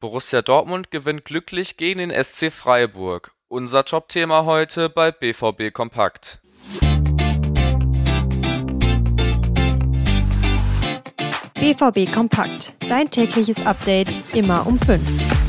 Borussia Dortmund gewinnt glücklich gegen den SC Freiburg. Unser Jobthema heute bei BVB Kompakt. BVB Kompakt. Dein tägliches Update immer um 5.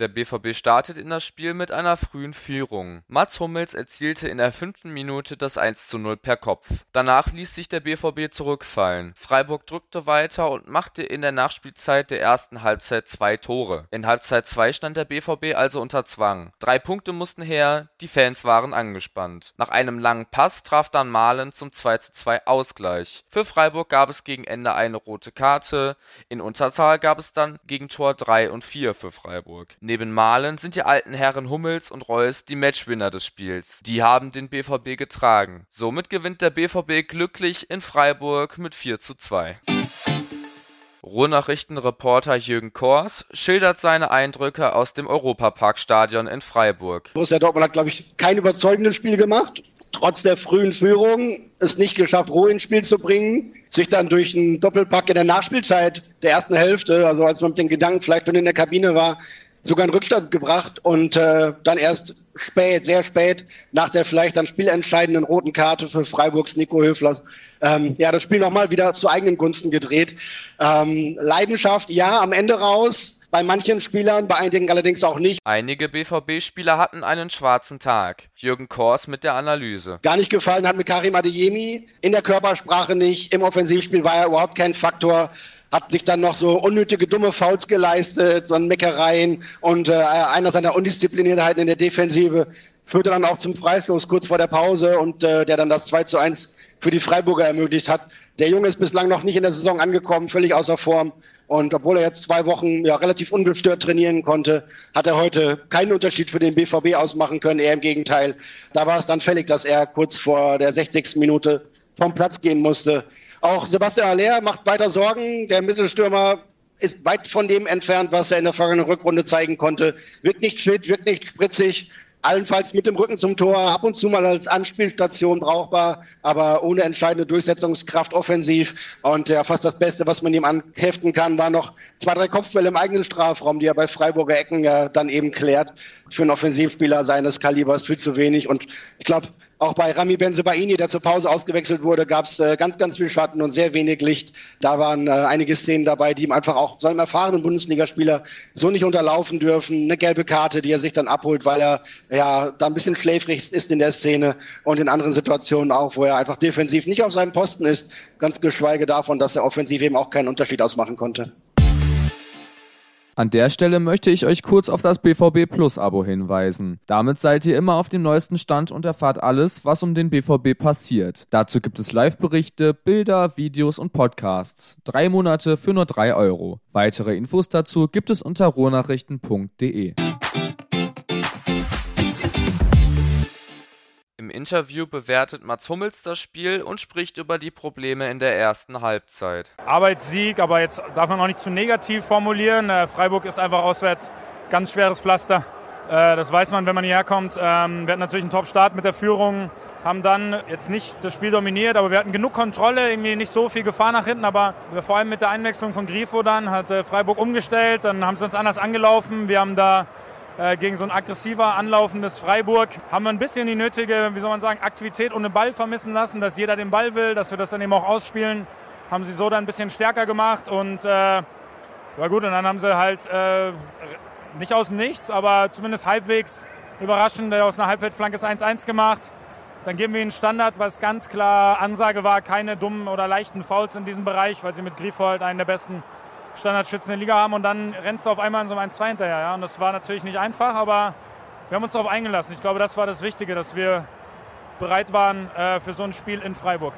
Der BVB startet in das Spiel mit einer frühen Führung. Mats Hummels erzielte in der fünften Minute das 1:0 per Kopf. Danach ließ sich der BVB zurückfallen. Freiburg drückte weiter und machte in der Nachspielzeit der ersten Halbzeit zwei Tore. In Halbzeit 2 stand der BVB also unter Zwang. Drei Punkte mussten her, die Fans waren angespannt. Nach einem langen Pass traf dann Malen zum 2:2 Ausgleich. Für Freiburg gab es gegen Ende eine rote Karte. In Unterzahl gab es dann gegen Tor 3 und 4 für Freiburg. Neben Malen sind die alten Herren Hummels und Reus die Matchwinner des Spiels. Die haben den BVB getragen. Somit gewinnt der BVB glücklich in Freiburg mit 4 zu 2. Ruhrnachrichtenreporter Jürgen Kors schildert seine Eindrücke aus dem Europaparkstadion in Freiburg. Borussia Dortmund hat, glaube ich, kein überzeugendes Spiel gemacht. Trotz der frühen Führung es nicht geschafft, Ruhe ins Spiel zu bringen. Sich dann durch einen Doppelpack in der Nachspielzeit der ersten Hälfte, also als man mit den Gedanken vielleicht schon in der Kabine war, sogar in Rückstand gebracht und äh, dann erst spät, sehr spät, nach der vielleicht dann spielentscheidenden roten Karte für Freiburgs Nico Höfler, ähm, ja, das Spiel nochmal wieder zu eigenen Gunsten gedreht. Ähm, Leidenschaft, ja, am Ende raus. Bei manchen Spielern, bei einigen allerdings auch nicht. Einige BVB-Spieler hatten einen schwarzen Tag. Jürgen Kors mit der Analyse. Gar nicht gefallen hat mit Karim Adeyemi. In der Körpersprache nicht. Im Offensivspiel war er überhaupt kein Faktor hat sich dann noch so unnötige dumme Fouls geleistet, so Meckereien und äh, einer seiner Undiszipliniertheiten in der Defensive führte dann auch zum Freistoß kurz vor der Pause und äh, der dann das 2 zu 1 für die Freiburger ermöglicht hat. Der Junge ist bislang noch nicht in der Saison angekommen, völlig außer Form. Und obwohl er jetzt zwei Wochen ja, relativ ungestört trainieren konnte, hat er heute keinen Unterschied für den BVB ausmachen können. Eher im Gegenteil. Da war es dann fällig, dass er kurz vor der 60. Minute vom Platz gehen musste. Auch Sebastian Aller macht weiter Sorgen. Der Mittelstürmer ist weit von dem entfernt, was er in der vergangenen Rückrunde zeigen konnte. Wirkt nicht fit, wirkt nicht spritzig, allenfalls mit dem Rücken zum Tor, ab und zu mal als Anspielstation brauchbar, aber ohne entscheidende Durchsetzungskraft offensiv. Und ja, fast das Beste, was man ihm anheften kann, war noch zwei, drei Kopfbälle im eigenen Strafraum, die er bei Freiburger Ecken ja dann eben klärt. Für einen Offensivspieler seines Kalibers viel zu wenig. Und ich glaube, auch bei Rami Benzebaini, der zur Pause ausgewechselt wurde, gab es äh, ganz, ganz viel Schatten und sehr wenig Licht. Da waren äh, einige Szenen dabei, die ihm einfach auch seinem erfahrenen Bundesligaspieler so nicht unterlaufen dürfen. Eine gelbe Karte, die er sich dann abholt, weil er ja da ein bisschen schläfrig ist in der Szene und in anderen Situationen auch, wo er einfach defensiv nicht auf seinem Posten ist. Ganz geschweige davon, dass er offensiv eben auch keinen Unterschied ausmachen konnte. An der Stelle möchte ich euch kurz auf das BVB Plus Abo hinweisen. Damit seid ihr immer auf dem neuesten Stand und erfahrt alles, was um den BVB passiert. Dazu gibt es Live-Berichte, Bilder, Videos und Podcasts. Drei Monate für nur drei Euro. Weitere Infos dazu gibt es unter ruhrnachrichten.de. Interview bewertet Mats Hummels das Spiel und spricht über die Probleme in der ersten Halbzeit. Arbeitssieg, aber jetzt darf man auch nicht zu negativ formulieren. Äh, Freiburg ist einfach auswärts ganz schweres Pflaster. Äh, das weiß man, wenn man hierher kommt. Ähm, wir hatten natürlich einen Top-Start mit der Führung, haben dann jetzt nicht das Spiel dominiert, aber wir hatten genug Kontrolle, irgendwie nicht so viel Gefahr nach hinten. Aber vor allem mit der Einwechslung von Grifo dann hat äh, Freiburg umgestellt, dann haben sie uns anders angelaufen. Wir haben da gegen so ein aggressiver anlaufendes Freiburg haben wir ein bisschen die nötige, wie soll man sagen, Aktivität ohne Ball vermissen lassen, dass jeder den Ball will, dass wir das dann eben auch ausspielen. Haben sie so dann ein bisschen stärker gemacht und äh, war gut. Und dann haben sie halt äh, nicht aus Nichts, aber zumindest halbwegs überraschend aus einer Halbfeldflanke 1-1 gemacht. Dann geben wir ihnen Standard, was ganz klar Ansage war, keine dummen oder leichten Fouls in diesem Bereich, weil sie mit Grifo halt einen der besten Standardschützen in der Liga haben und dann rennst du auf einmal in so ein 1-2 hinterher. Ja? Und das war natürlich nicht einfach, aber wir haben uns darauf eingelassen. Ich glaube, das war das Wichtige, dass wir bereit waren äh, für so ein Spiel in Freiburg.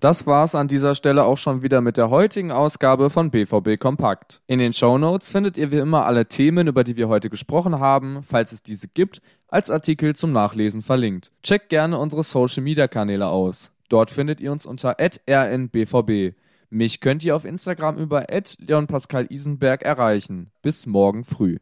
Das war's an dieser Stelle auch schon wieder mit der heutigen Ausgabe von BVB Kompakt. In den Show Notes findet ihr wie immer alle Themen, über die wir heute gesprochen haben, falls es diese gibt, als Artikel zum Nachlesen verlinkt. Checkt gerne unsere Social Media Kanäle aus. Dort findet ihr uns unter rnbvb. Mich könnt ihr auf Instagram über Leon Pascal Isenberg erreichen. Bis morgen früh.